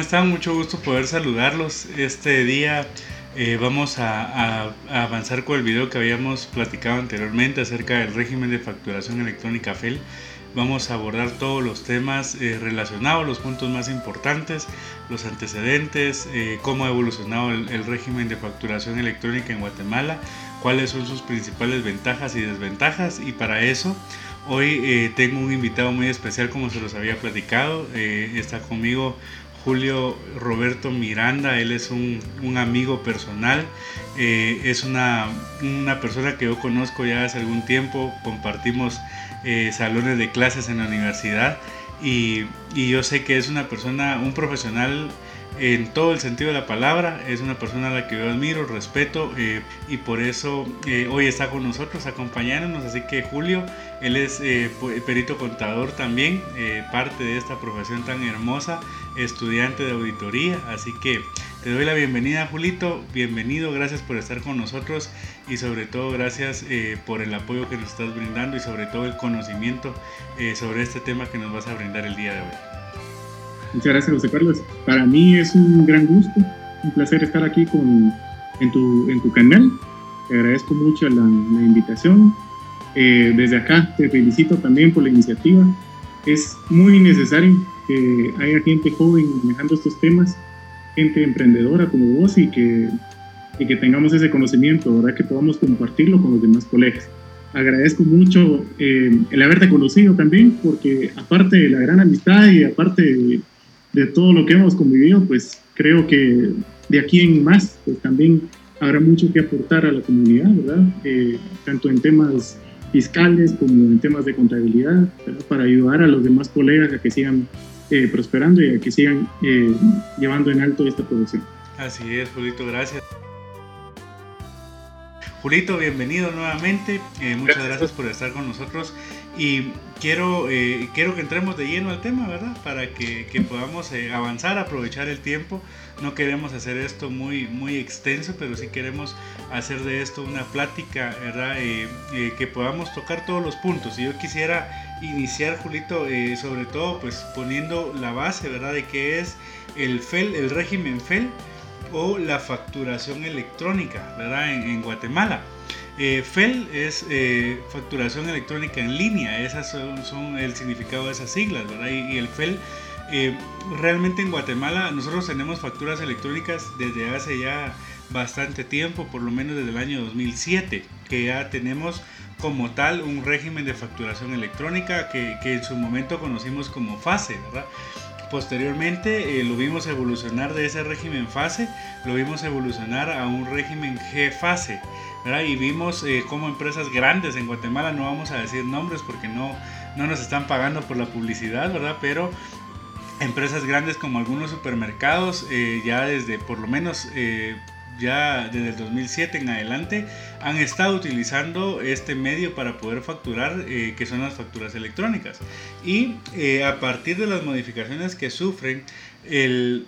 ¿Cómo están? Mucho gusto poder saludarlos. Este día eh, vamos a, avanzar con el video que habíamos platicado anteriormente acerca del régimen de facturación electrónica FEL. Vamos a abordar todos los temas eh, relacionados, los puntos más importantes, los antecedentes, eh, cómo ha evolucionado el, régimen de facturación electrónica en Guatemala, cuáles son sus principales ventajas y desventajas. Y para eso, hoy tengo un invitado muy especial, como se los había platicado. está conmigo Julio Roberto Miranda, él es un, amigo personal, eh, es una, persona que yo conozco ya hace algún tiempo, compartimos eh, salones de clases en la universidad y, y, yo sé que es una persona, un profesional en todo el sentido de la palabra. Es una persona a la que yo admiro, respeto eh, y por eso eh, hoy está con nosotros acompañándonos. Así que Julio, él es eh, perito contador también, parte de esta profesión tan hermosa, estudiante de auditoría. Así que te doy la bienvenida Julito, bienvenido, gracias por estar con nosotros y sobre todo gracias por el apoyo que nos estás brindando y sobre todo el conocimiento sobre este tema que nos vas a brindar el día de hoy. Muchas gracias, José Carlos. Para mí es un gran gusto, un placer estar aquí con, en, tu, en tu canal. Te agradezco mucho la, invitación. Eh, desde acá te felicito también por la iniciativa. Es muy necesario que haya gente joven manejando estos temas, gente emprendedora como vos y que, y que tengamos ese conocimiento, ¿verdad? que podamos compartirlo con los demás colegas. Agradezco mucho eh, el haberte conocido también, porque aparte de la gran amistad y aparte de, de todo lo que hemos convivido, pues creo que de aquí en más, pues también habrá mucho que aportar a la comunidad, ¿verdad? Eh, tanto en temas fiscales como en temas de contabilidad, para ayudar a los demás colegas a que sigan eh, prosperando y a que sigan eh, llevando en alto esta producción. Así es, Julito, gracias. Julito, bienvenido nuevamente. muchas gracias por estar con nosotros. Y quiero, eh, quiero que entremos de lleno al tema, ¿verdad? Para que, podamos eh, avanzar, aprovechar el tiempo. No queremos hacer esto muy, muy extenso, pero sí queremos hacer de esto una plática, ¿verdad? Eh, que podamos tocar todos los puntos. Y yo quisiera iniciar, Julito, sobre todo pues poniendo la base, ¿verdad? De qué es el FEL, el régimen FEL o la facturación electrónica, ¿verdad? en Guatemala. Eh, FEL es eh, facturación electrónica en línea, esas son, el significado de esas siglas, ¿verdad? Y, el FEL, eh, realmente en Guatemala nosotros tenemos facturas electrónicas desde hace ya bastante tiempo, por lo menos desde el año 2007, que ya tenemos como tal un régimen de facturación electrónica que, que en su momento conocimos como FASE, ¿verdad? Posteriormente lo vimos evolucionar de ese régimen FASE, lo vimos evolucionar a un régimen G-FASE. Y vimos eh, cómo empresas grandes en Guatemala, no vamos a decir nombres porque no, no nos están pagando por la publicidad, ¿verdad? Pero empresas grandes como algunos supermercados, eh, ya desde por lo menos eh, ya desde el 2007 en adelante, han estado utilizando este medio para poder facturar, que son las facturas electrónicas. Y a partir de las modificaciones que sufren, el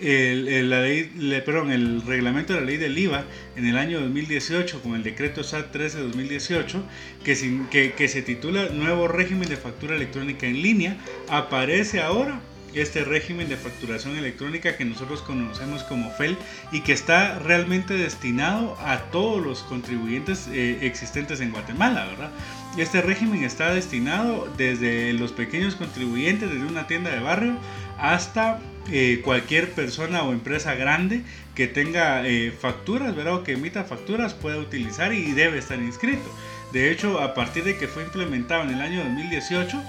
la ley, perdón, el reglamento de la ley del IVA en el año 2018 con el decreto SAT 13 de 2018 que, que, que se titula Nuevo régimen de factura electrónica en línea, aparece ahora este régimen de facturación electrónica que nosotros conocemos como FEL y que está realmente destinado a todos los contribuyentes eh, existentes en Guatemala, ¿verdad? Este régimen está destinado desde los pequeños contribuyentes, desde una tienda de barrio, hasta eh, cualquier persona o empresa grande que tenga eh, facturas, ¿verdad? O que emita facturas puede utilizar y debe estar inscrito. De hecho, a partir de que fue implementado en el año 2018,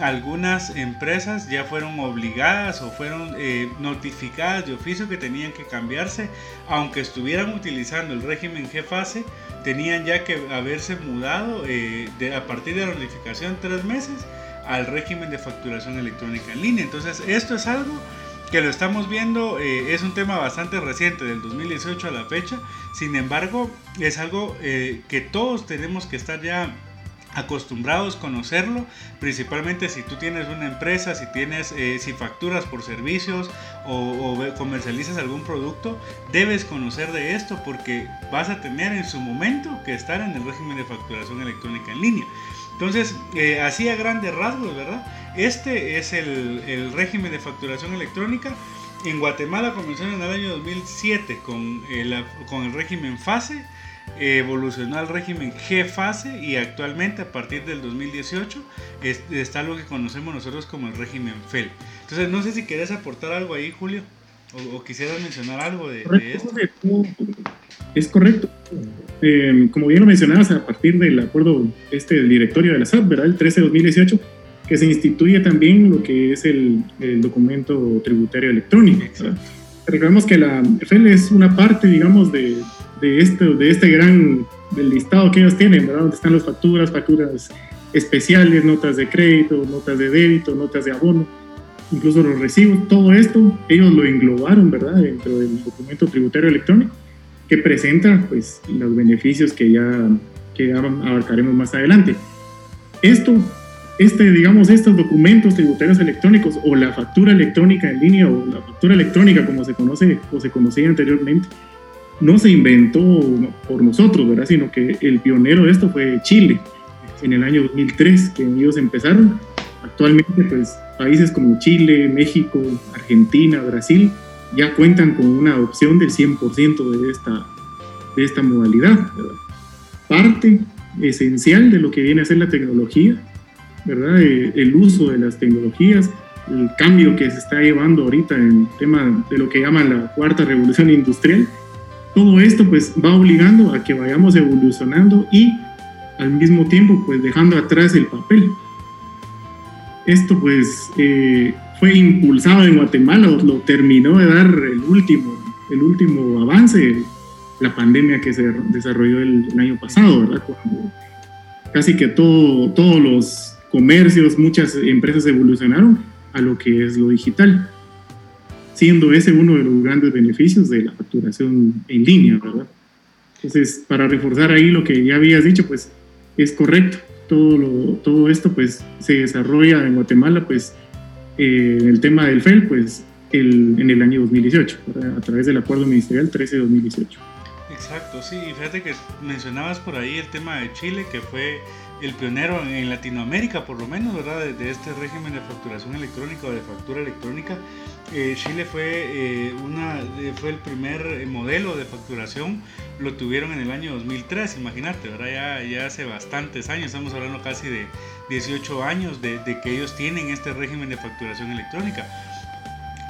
algunas empresas ya fueron obligadas o fueron eh, notificadas de oficio que tenían que cambiarse, aunque estuvieran utilizando el régimen G-Fase, tenían ya que haberse mudado de, a partir de la notificación tres meses al régimen de facturación electrónica en línea. Entonces, esto es algo que lo estamos viendo, eh, es un tema bastante reciente, del 2018 a la fecha, sin embargo, es algo eh, que todos tenemos que estar ya acostumbrados a conocerlo, principalmente si tú tienes una empresa, si tienes, eh, si facturas por servicios o, comercializas algún producto, debes conocer de esto porque vas a tener en su momento que estar en el régimen de facturación electrónica en línea. Entonces, eh, así a grandes rasgos, ¿verdad? Este es el, régimen de facturación electrónica. en Guatemala comenzó en el año 2007 con el, con el régimen FASE, evolucionó al régimen G fase y actualmente a partir del 2018 está lo que conocemos nosotros como el régimen FEL. Entonces no sé si quieres aportar algo ahí, Julio, o, quisieras mencionar algo de, esto. Es correcto. Eh, como bien lo mencionabas, a partir del acuerdo este del directorio de la SAP, ¿verdad? El 13 de 2018, que se instituye también lo que es el, documento tributario electrónico. Recordemos que la FEL es una parte, digamos, de, de, esto, de este gran del listado que ellos tienen, ¿verdad? Donde están las facturas, facturas especiales, notas de crédito, notas de débito, notas de abono, incluso los recibos, todo esto ellos lo englobaron, ¿verdad? Dentro del documento tributario electrónico que presenta, pues, los beneficios que ya, que ya abarcaremos más adelante. Esto este, digamos, estos documentos tributarios electrónicos o la factura electrónica en línea o la factura electrónica como se conoce o se conocía anteriormente, no se inventó por nosotros, ¿verdad? Sino que el pionero de esto fue Chile en el año 2003, que ellos empezaron. Actualmente, pues, países como Chile, México, Argentina, Brasil, ya cuentan con una adopción del 100% de esta, de esta modalidad. Parte esencial de lo que viene a ser la tecnología ¿verdad? Eh, el uso de las tecnologías, el cambio que se está llevando ahorita en tema de lo que llaman la cuarta revolución industrial, todo esto pues va obligando a que vayamos evolucionando y al mismo tiempo pues dejando atrás el papel. Esto pues eh, fue impulsado en Guatemala, lo terminó de dar el último, el último avance, la pandemia que se desarrolló el, año pasado, ¿verdad? Cuando casi que todo, todos los comercios, muchas empresas evolucionaron a lo que es lo digital, siendo ese uno de los grandes beneficios de la facturación en línea, ¿verdad? Entonces, para reforzar ahí lo que ya habías dicho, pues es correcto. Todo, todo esto pues se desarrolla en Guatemala, pues eh, el tema del FEL, pues el, en el año 2018, a través del acuerdo ministerial 13-2018. Exacto, sí, y fíjate que mencionabas por ahí el tema de Chile, que fue el pionero en Latinoamérica, por lo menos, ¿verdad? De, este régimen de facturación electrónica o de factura electrónica. Eh, Chile fue, eh, una, fue el primer modelo de facturación, lo tuvieron en el año 2003, imagínate, ¿verdad? Ya, ya hace bastantes años, estamos hablando casi de 18 años de, de que ellos tienen este régimen de facturación electrónica.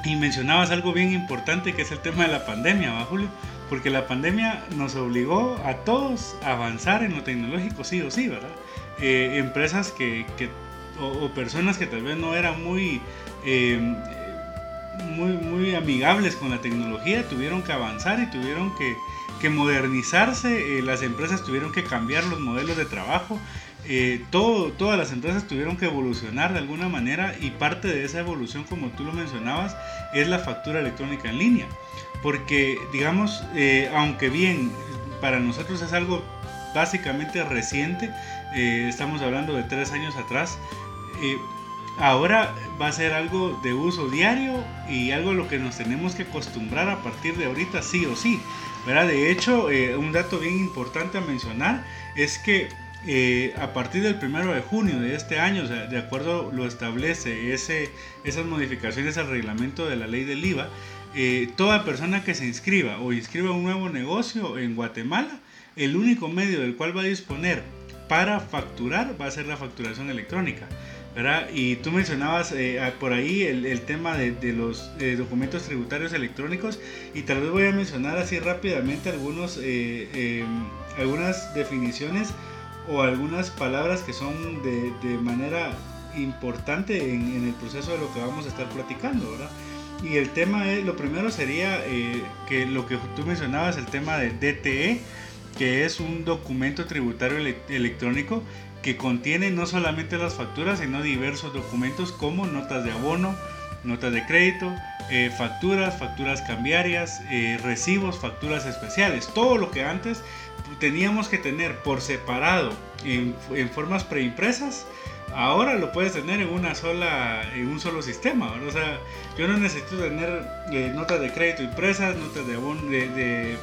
Y mencionabas algo bien importante que es el tema de la pandemia, ¿va, Julio? Porque la pandemia nos obligó a todos a avanzar en lo tecnológico, sí o sí, ¿verdad? Eh, empresas que, o, personas que tal vez no eran muy, eh, muy, muy amigables con la tecnología tuvieron que avanzar y tuvieron que, modernizarse, eh, las empresas tuvieron que cambiar los modelos de trabajo, todo, todas las empresas tuvieron que evolucionar de alguna manera y parte de esa evolución, como tú lo mencionabas, es la factura electrónica en línea. Porque, digamos, aunque bien para nosotros es algo básicamente reciente, eh, estamos hablando de tres años atrás, eh, ahora va a ser algo de uso diario y algo a lo que nos tenemos que acostumbrar a partir de ahorita sí o sí. ¿verdad? De hecho, eh, un dato bien importante a mencionar es que a partir del primero de junio de este año, de acuerdo lo establece esas modificaciones al reglamento de la ley del IVA, toda persona que se inscriba o inscriba un nuevo negocio en Guatemala, el único medio del cual va a disponer para facturar va a ser la facturación electrónica. ¿verdad? Y tú mencionabas eh, por ahí el, tema de, los eh, documentos tributarios electrónicos y tal vez voy a mencionar así rápidamente algunos, eh, algunas definiciones o algunas palabras que son de, manera importante en, el proceso de lo que vamos a estar platicando. ¿verdad? Y el tema es, lo primero sería que lo que tú mencionabas, el tema de DTE que es un documento tributario electrónico que contiene no solamente las facturas, sino diversos documentos como notas de abono, notas de crédito, eh, facturas, facturas cambiarias, eh, recibos, facturas especiales. Todo lo que antes teníamos que tener por separado en, formas preimpresas, ahora lo puedes tener en una sola en un solo sistema o sea yo no necesito tener eh, notas de crédito impresas notas de abono de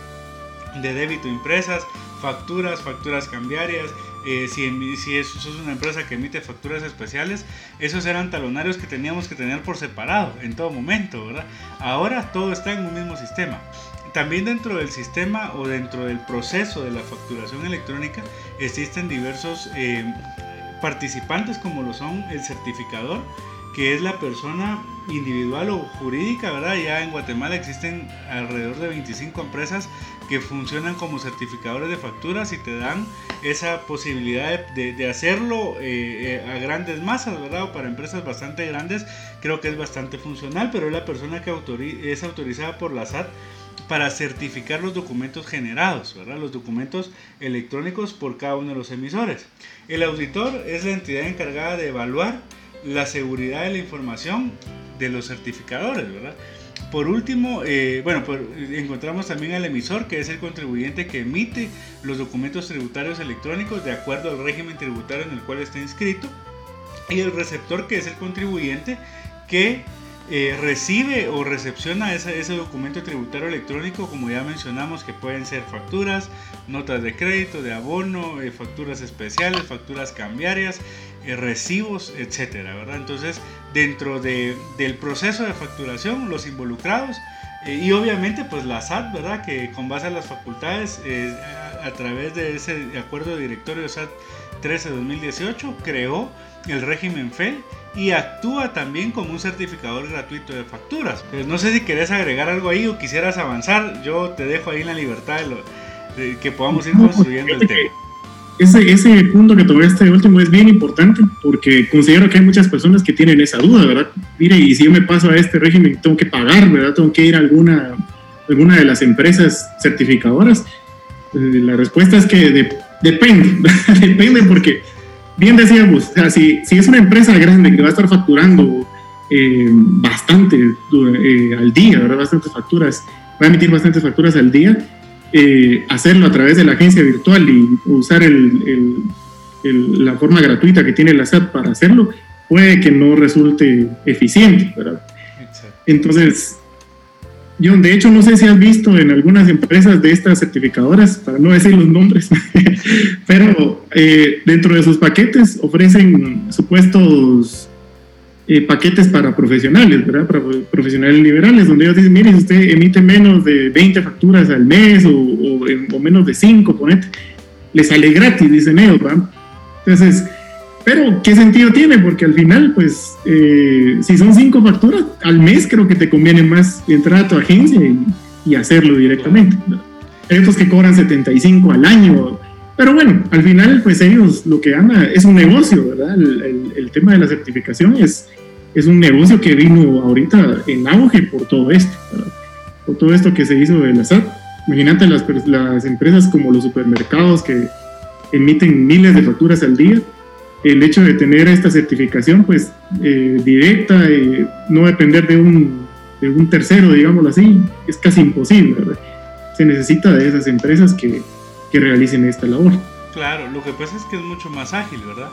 de débito impresas, facturas, facturas cambiarias, eh, si, si es, una empresa que emite facturas especiales, esos eran talonarios que teníamos que tener por separado en todo momento, ¿verdad? Ahora todo está en un mismo sistema. También dentro del sistema o dentro del proceso de la facturación electrónica existen diversos eh, participantes como lo son el certificador, que es la persona individual o jurídica, ¿verdad? Ya en Guatemala existen alrededor de 25 empresas que funcionan como certificadores de facturas y te dan esa posibilidad de, hacerlo eh, eh, a grandes masas, ¿verdad? O para empresas bastante grandes, creo que es bastante funcional, pero es la persona que es autorizada por la SAT para certificar los documentos generados, ¿verdad? los documentos electrónicos por cada uno de los emisores. El auditor es la entidad encargada de evaluar la seguridad de la información de los certificadores, ¿verdad? Por último, eh, bueno, encontramos también al emisor, que es el contribuyente que emite los documentos tributarios electrónicos de acuerdo al régimen tributario en el cual está inscrito, y el receptor, que es el contribuyente que eh, recibe o recepciona ese, documento tributario electrónico, como ya mencionamos, que pueden ser facturas, notas de crédito, de abono, eh, facturas especiales, facturas cambiarias, eh, recibos, etcétera, ¿verdad? Entonces, dentro de, del proceso de facturación, los involucrados y obviamente, pues la SAT, ¿verdad? Que con base a las facultades, a, a, través de ese acuerdo de directorio SAT 13-2018, creó el régimen FEL y actúa también como un certificador gratuito de facturas. Pues no sé si querés agregar algo ahí o quisieras avanzar, yo te dejo ahí en la libertad de, que podamos ir construyendo el tema. Ese, ese punto que este último es bien importante porque considero que hay muchas personas que tienen esa duda, ¿verdad? Mire, y si yo me paso a este régimen, tengo que pagar, ¿verdad? Tengo que ir a alguna, alguna de las empresas certificadoras. Eh, la respuesta es que depende, depende porque bien decíamos, o sea, si, si, es una empresa grande que va a estar facturando eh, bastante eh, al día, ¿verdad? bastantes facturas, va a emitir bastantes facturas al día, eh, hacerlo a través de la agencia virtual y usar el, el, la forma gratuita que tiene la SAT para hacerlo, puede que no resulte eficiente, ¿verdad? Entonces, John, de hecho, no sé si has visto en algunas empresas de estas certificadoras, para no decir los nombres, pero eh, dentro de sus paquetes ofrecen supuestos eh, paquetes para profesionales, ¿verdad? Para profesionales liberales, donde ellos dicen, mire, si usted emite menos de 20 facturas al mes o, o, menos de 5, ponete, le sale gratis, dicen ellos, ¿verdad? Entonces, pero, ¿qué sentido tiene? Porque al final, pues, eh, si son cinco facturas al mes, creo que te conviene más entrar a tu agencia y, hacerlo directamente. Hay otros que cobran 75 al año. Pero bueno, al final, pues ellos lo que anda es un negocio, ¿verdad? El, tema de la certificación es, es un negocio que vino ahorita en auge por todo esto, por todo esto que se hizo de la. Imagínate las, las empresas como los supermercados que emiten miles de facturas al día el hecho de tener esta certificación pues eh, directa, y no depender de un, de un tercero, digámoslo así, es casi imposible, ¿verdad? Se necesita de esas empresas que, que realicen esta labor. Claro, lo que pasa es que es mucho más ágil, ¿verdad?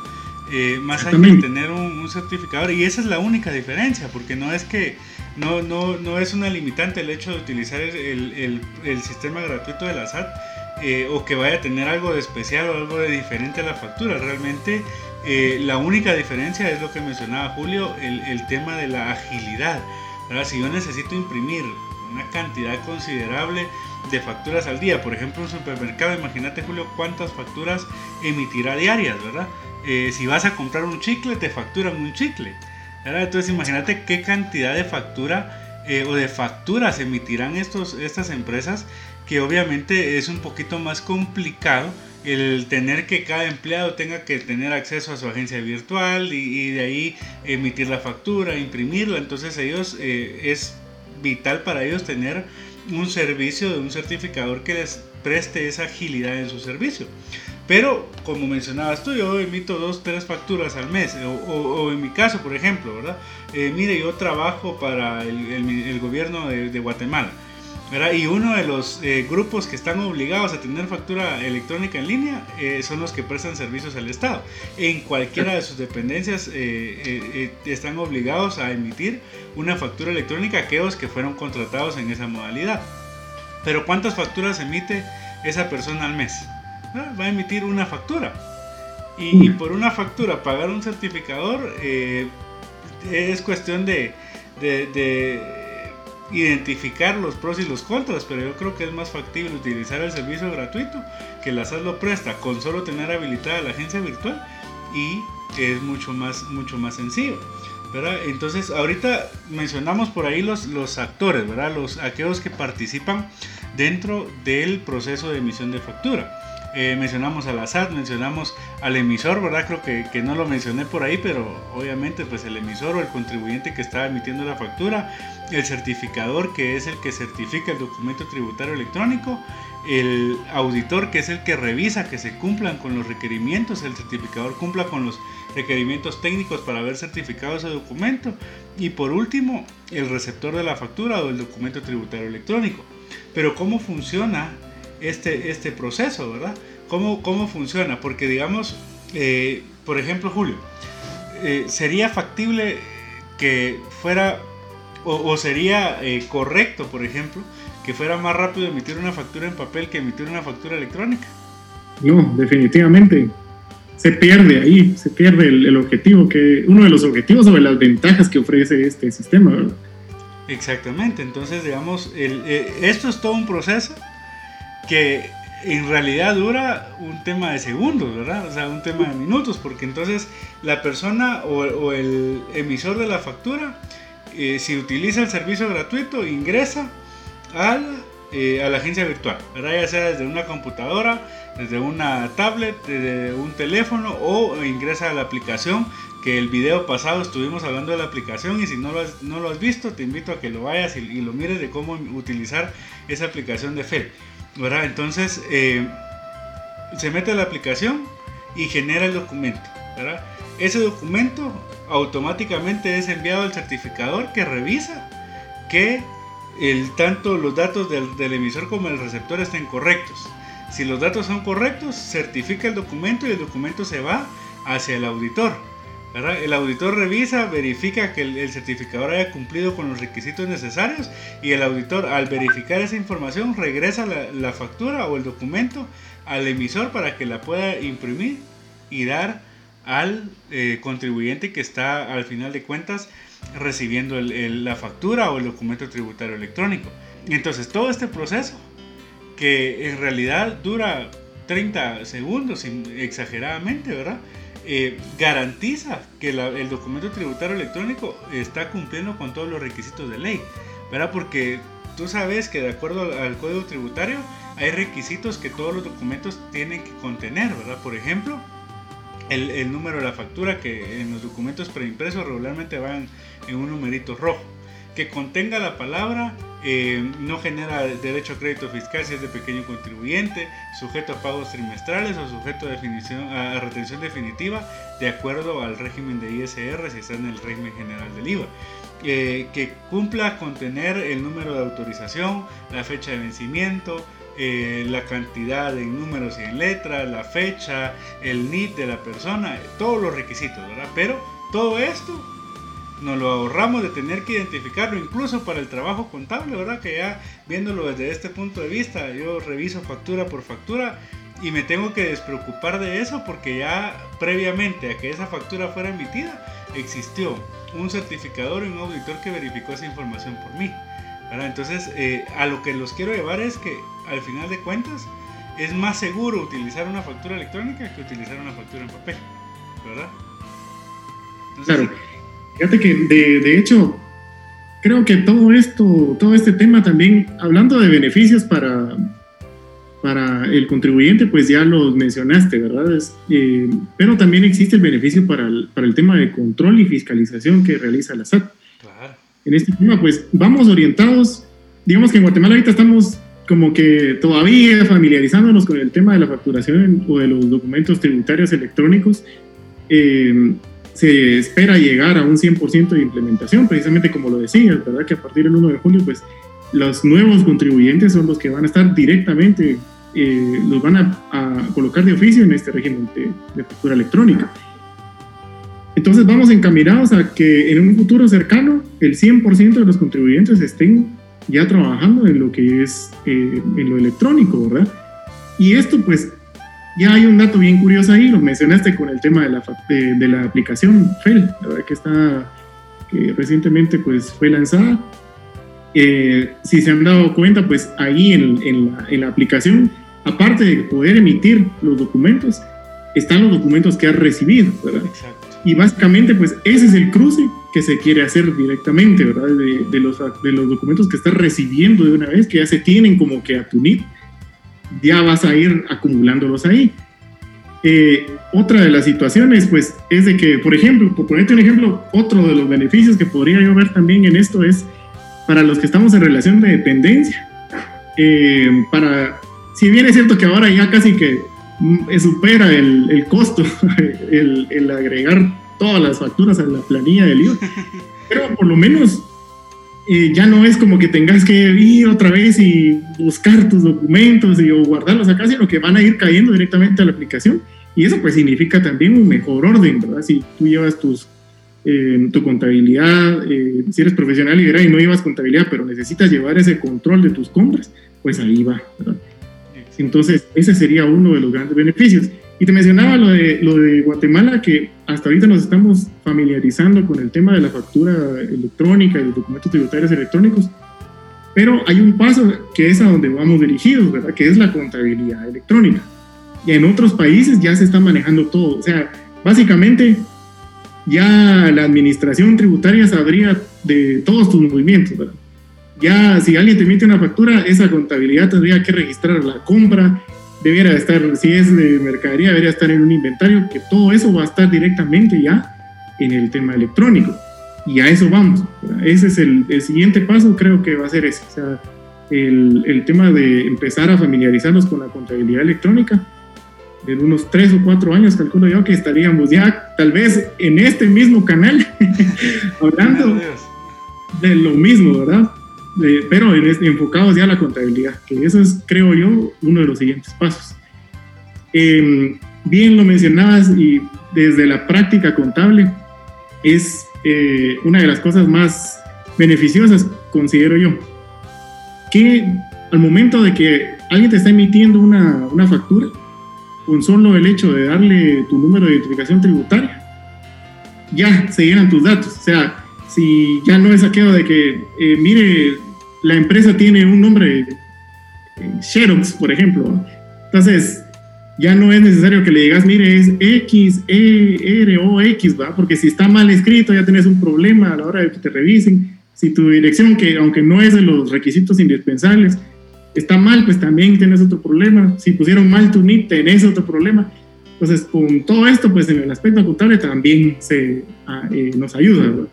Eh, más ágil tener un, un, certificador y esa es la única diferencia, porque no es que no, no, no es una limitante el hecho de utilizar el, el, el sistema gratuito de la SAT eh, o que vaya a tener algo de especial o algo de diferente a la factura. Realmente eh, la única diferencia es lo que mencionaba Julio, el, tema de la agilidad. Si yo necesito imprimir una cantidad considerable de facturas al día, por ejemplo, un supermercado, imagínate Julio cuántas facturas emitirá diarias, ¿verdad? Eh, si vas a comprar un chicle, te facturan un chicle. Entonces imagínate qué cantidad de factura eh, o de facturas emitirán estos, estas empresas, que obviamente es un poquito más complicado el tener que cada empleado tenga que tener acceso a su agencia virtual y, de ahí emitir la factura, imprimirla. Entonces ellos eh, es vital para ellos tener un servicio de un certificador que les preste esa agilidad en su servicio. Pero, como mencionabas tú, yo emito dos, tres facturas al mes. O, en mi caso, por ejemplo, ¿verdad? Eh, mire, yo trabajo para el, gobierno de Guatemala. Y uno de los eh, grupos que están obligados a tener factura electrónica en línea eh, son los que prestan servicios al Estado. En cualquiera de sus dependencias eh, están obligados a emitir una factura electrónica aquellos que fueron contratados en esa modalidad. Pero ¿cuántas facturas emite esa persona al mes? Ah, va a emitir una factura. Y, por una factura pagar un certificador es cuestión de, identificar los pros y los contras, pero yo creo que es más factible utilizar el servicio gratuito que la SAT lo presta con solo tener habilitada la agencia virtual y es mucho más, mucho más sencillo. Entonces, ahorita mencionamos por ahí los, los actores, ¿verdad? Los, aquellos que participan dentro del proceso de emisión de factura. Eh, mencionamos a la SAT, mencionamos al emisor, ¿verdad? Creo que, que, no lo mencioné por ahí, pero obviamente pues el emisor o el contribuyente que está emitiendo la factura, el certificador que es el que certifica el documento tributario electrónico, el auditor que es el que revisa que se cumplan con los requerimientos, el certificador cumpla con los requerimientos técnicos para haber certificado ese documento y por último el receptor de la factura o el documento tributario electrónico. Pero ¿cómo funciona este, este proceso, verdad? ¿Cómo, cómo funciona? Porque digamos, eh, por ejemplo, Julio, eh, ¿sería factible que fuera o, sería eh, correcto, por ejemplo, que fuera más rápido emitir una factura en papel que emitir una factura electrónica? No, definitivamente. Se pierde ahí, se pierde el, objetivo, que uno de los objetivos sobre las ventajas que ofrece este sistema, ¿verdad? Exactamente, entonces digamos, el, esto es todo un proceso que en realidad dura un tema de segundos, ¿verdad? O sea, un tema de minutos, porque entonces la persona o, el emisor de la factura, eh, si utiliza el servicio gratuito, ingresa eh, a la agencia virtual, ¿verdad? Ya sea desde una computadora, desde una tablet, desde un teléfono o ingresa a la aplicación que el video pasado estuvimos hablando de la aplicación y si no lo has, no lo has visto te invito a que lo vayas y, y lo mires de cómo utilizar esa aplicación de FED. Entonces eh, se mete a la aplicación y genera el documento, Ese documento automáticamente es enviado al certificador que revisa que tanto los datos del, del emisor como el receptor estén correctos. Si los datos son correctos, certifica el documento y el documento se va hacia el auditor. El auditor revisa, verifica que el, certificador haya cumplido con los requisitos necesarios y el auditor al verificar esa información regresa la, factura o el documento al emisor para que la pueda imprimir y dar al eh, contribuyente que está al final de cuentas recibiendo la factura o el documento tributario electrónico. Entonces todo este proceso que en realidad dura 30 segundos exageradamente, ¿verdad? Eh, garantiza que el documento tributario electrónico está cumpliendo con todos los requisitos de ley, ¿verdad? Porque tú sabes que de acuerdo al, código tributario hay requisitos que todos los documentos tienen que contener, ¿verdad? Por ejemplo, el, el número de la factura que en los documentos preimpresos regularmente van en un numerito rojo que contenga la palabra eh, no genera derecho a crédito fiscal si es de pequeño contribuyente, sujeto a pagos trimestrales o sujeto a, definición, a retención definitiva de acuerdo al régimen de ISR si está en el régimen general del IVA. Eh, que cumpla con tener el número de autorización, la fecha de vencimiento, eh, la cantidad en números y en letras, la fecha, el NIT de la persona, todos los requisitos, ¿verdad? Pero todo esto nos lo ahorramos de tener que identificarlo incluso para el trabajo contable, ¿verdad? Que ya viéndolo desde este punto de vista, yo reviso factura por factura y me tengo que despreocupar de eso porque ya previamente a que esa factura fuera emitida existió un certificador y un auditor que verificó esa información por mí. ¿verdad? Entonces, eh, a lo que los quiero llevar es que al final de cuentas es más seguro utilizar una factura electrónica que utilizar una factura en papel, ¿verdad? claro Fíjate que de, de hecho, creo que todo esto, todo este tema también, hablando de beneficios para, para el contribuyente, pues ya los mencionaste, ¿verdad? Eh, pero también existe el beneficio para el, para el, tema de control y fiscalización que realiza la SAT. Claro. En este tema, pues vamos orientados, digamos que en Guatemala ahorita estamos como que todavía familiarizándonos con el tema de la facturación o de los documentos tributarios electrónicos. Eh, se espera llegar a un 100% de implementación, precisamente como lo decía, ¿verdad? Que a partir del 1 de julio, pues los nuevos contribuyentes son los que van a estar directamente, eh, los van a, colocar de oficio en este régimen de, factura electrónica. Entonces vamos encaminados a que en un futuro cercano el 100% de los contribuyentes estén ya trabajando en lo que es eh, en lo electrónico, ¿verdad? Y esto pues ya hay un dato bien curioso ahí, lo mencionaste con el tema de la, de, la aplicación FEL, verdad que está, que recientemente pues fue lanzada. Eh, si se han dado cuenta, pues ahí en, en, la, en, la, aplicación, aparte de poder emitir los documentos, están los documentos que has recibido, ¿verdad? Exacto. Y básicamente, pues ese es el cruce que se quiere hacer directamente, ¿verdad? De, de los, de los documentos que estás recibiendo de una vez, que ya se tienen como que a tu NIT, ya vas a ir acumulándolos ahí. Eh, otra de las situaciones, pues, es de que, por ejemplo, por ponerte un ejemplo, otro de los beneficios que podría yo ver también en esto es para los que estamos en relación de dependencia. Eh, para, si bien es cierto que ahora ya casi que mm, supera el, el costo, el, el, agregar todas las facturas a la planilla del IVA, pero por lo menos ya no es como que tengas que ir otra vez y buscar tus documentos y o guardarlos acá, sino que van a ir cayendo directamente a la aplicación. Y eso pues significa también un mejor orden, ¿verdad? Si tú llevas tus, eh, tu contabilidad, eh, si eres profesional y no llevas contabilidad, pero necesitas llevar ese control de tus compras, pues ahí va, ¿verdad? Entonces, ese sería uno de los grandes beneficios. Y te mencionaba lo de, lo de Guatemala, que hasta ahorita nos estamos familiarizando con el tema de la factura electrónica y los documentos tributarios electrónicos, pero hay un paso que es a donde vamos dirigidos, ¿verdad? Que es la contabilidad electrónica. Y en otros países ya se está manejando todo. O sea, básicamente ya la administración tributaria sabría de todos tus movimientos, ¿verdad? Ya si alguien te emite una factura, esa contabilidad tendría que registrar la compra, debiera estar, si es de mercadería, debería estar en un inventario, que todo eso va a estar directamente ya en el tema electrónico. Y a eso vamos. Ese es el, el, siguiente paso, creo que va a ser ese. O sea, el, el, tema de empezar a familiarizarnos con la contabilidad electrónica. En unos tres o cuatro años, calculo yo, que estaríamos ya tal vez en este mismo canal hablando de lo mismo, ¿verdad? Pero enfocados ya a la contabilidad, que eso es, creo yo, uno de los siguientes pasos. Em, bien lo mencionabas y desde la práctica contable es eh, una de las cosas más beneficiosas, considero yo, que al momento de que alguien te está emitiendo una, una factura, con solo el hecho de darle tu número de identificación tributaria, ya se llenan tus datos. O sea, si ya no es aquello de que, eh, mire, la empresa tiene un nombre, eh, Xerox, por ejemplo. Entonces, ya no es necesario que le digas, mire, es X, E, R, O, X, ¿va? Porque si está mal escrito, ya tienes un problema a la hora de que te revisen. Si tu dirección, que aunque no es de los requisitos indispensables, está mal, pues también tienes otro problema. Si pusieron mal tu NIP, tenés otro problema. Entonces, con todo esto, pues en el aspecto contable también se, ah, eh, nos ayuda, ¿verdad?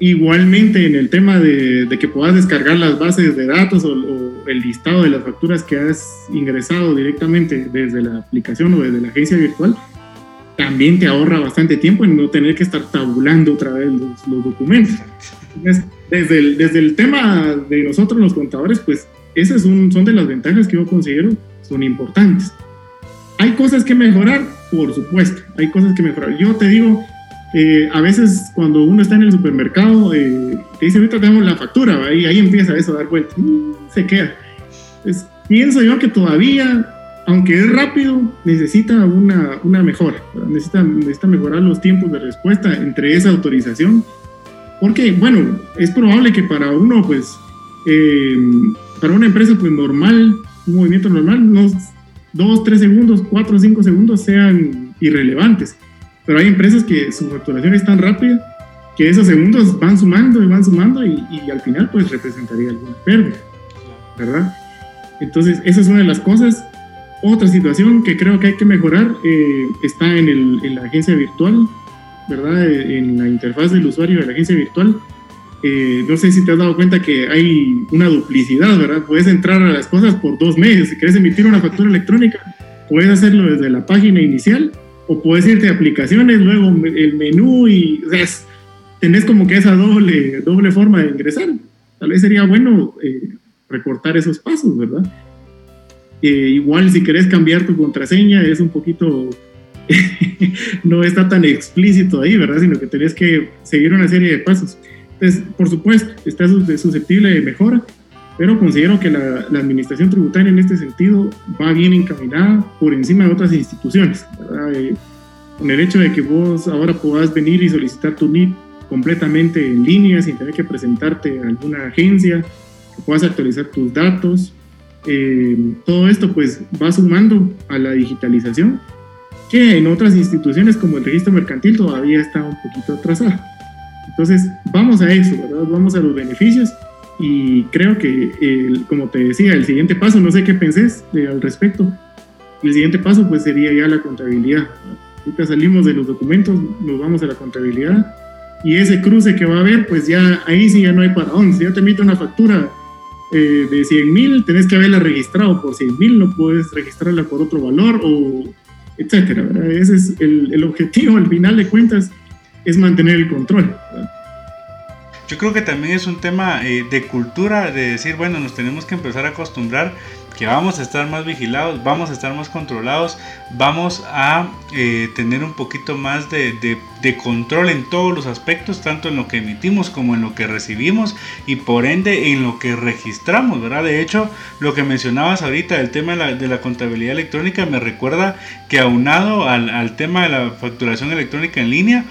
Igualmente en el tema de, que puedas descargar las bases de datos o, el listado de las facturas que has ingresado directamente desde la aplicación o desde la agencia virtual, también te ahorra bastante tiempo en no tener que estar tabulando otra vez los, documentos. desde, el, desde el tema de nosotros los contadores, pues esas son, son de las ventajas que yo considero son importantes. Hay cosas que mejorar, por supuesto, hay cosas que mejorar. Yo te digo, eh, a veces cuando uno está en el supermercado, eh, te dice, ahorita tenemos la factura, y ahí empieza eso a dar vueltas, se queda. Pues, pienso yo que todavía, aunque es rápido, necesita una, una mejora, necesita, necesita mejorar los tiempos de respuesta entre esa autorización, porque, bueno, es probable que para uno, pues, eh, para una empresa, pues, normal, un movimiento normal, unos dos, tres segundos, cuatro o cinco segundos sean irrelevantes pero hay empresas que su facturación es tan rápida que esos segundos van sumando y van sumando y, al final pues representaría alguna pérdida, ¿verdad? Entonces, esa es una de las cosas. Otra situación que creo que hay que mejorar eh, está en, el, en, la agencia virtual, ¿verdad? En la interfaz del usuario de la agencia virtual. Eh, no sé si te has dado cuenta que hay una duplicidad, ¿verdad? Puedes entrar a las cosas por dos medios. Si quieres emitir una factura electrónica, puedes hacerlo desde la página inicial o puedes irte a aplicaciones, luego el menú y o sea, tenés como que esa doble, doble forma de ingresar. Tal vez sería bueno eh, recortar esos pasos, ¿verdad? Eh, igual si querés cambiar tu contraseña es un poquito, no está tan explícito ahí, ¿verdad? Sino que tenés que seguir una serie de pasos. Entonces, por supuesto, está susceptible de mejora, pero considero que la, la, administración tributaria en este sentido va bien encaminada por encima de otras instituciones. Eh, con el hecho de que vos ahora puedas venir y solicitar tu NIP completamente en línea sin tener que presentarte a alguna agencia, que puedas actualizar tus datos, eh, todo esto pues va sumando a la digitalización que en otras instituciones como el registro mercantil todavía está un poquito atrasado. Entonces vamos a eso, ¿verdad? Vamos a los beneficios y creo que, como te decía, el siguiente paso, no sé qué pensés al respecto, el siguiente paso pues sería ya la contabilidad. Ahorita salimos de los documentos, nos vamos a la contabilidad y ese cruce que va a haber, pues ya ahí sí ya no hay para dónde. Si ya te emite una factura eh, de 100 mil, tenés que haberla registrado por 100 mil, no puedes registrarla por otro valor o etcétera. Ese es el, el, objetivo al final de cuentas, es mantener el control. ¿verdad? Yo creo que también es un tema eh, de cultura, de decir, bueno, nos tenemos que empezar a acostumbrar que vamos a estar más vigilados, vamos a estar más controlados, vamos a eh, tener un poquito más de, de, de, control en todos los aspectos, tanto en lo que emitimos como en lo que recibimos y por ende en lo que registramos, ¿verdad? De hecho, lo que mencionabas ahorita, el tema de la, de la contabilidad electrónica, me recuerda que aunado al, al tema de la facturación electrónica en línea,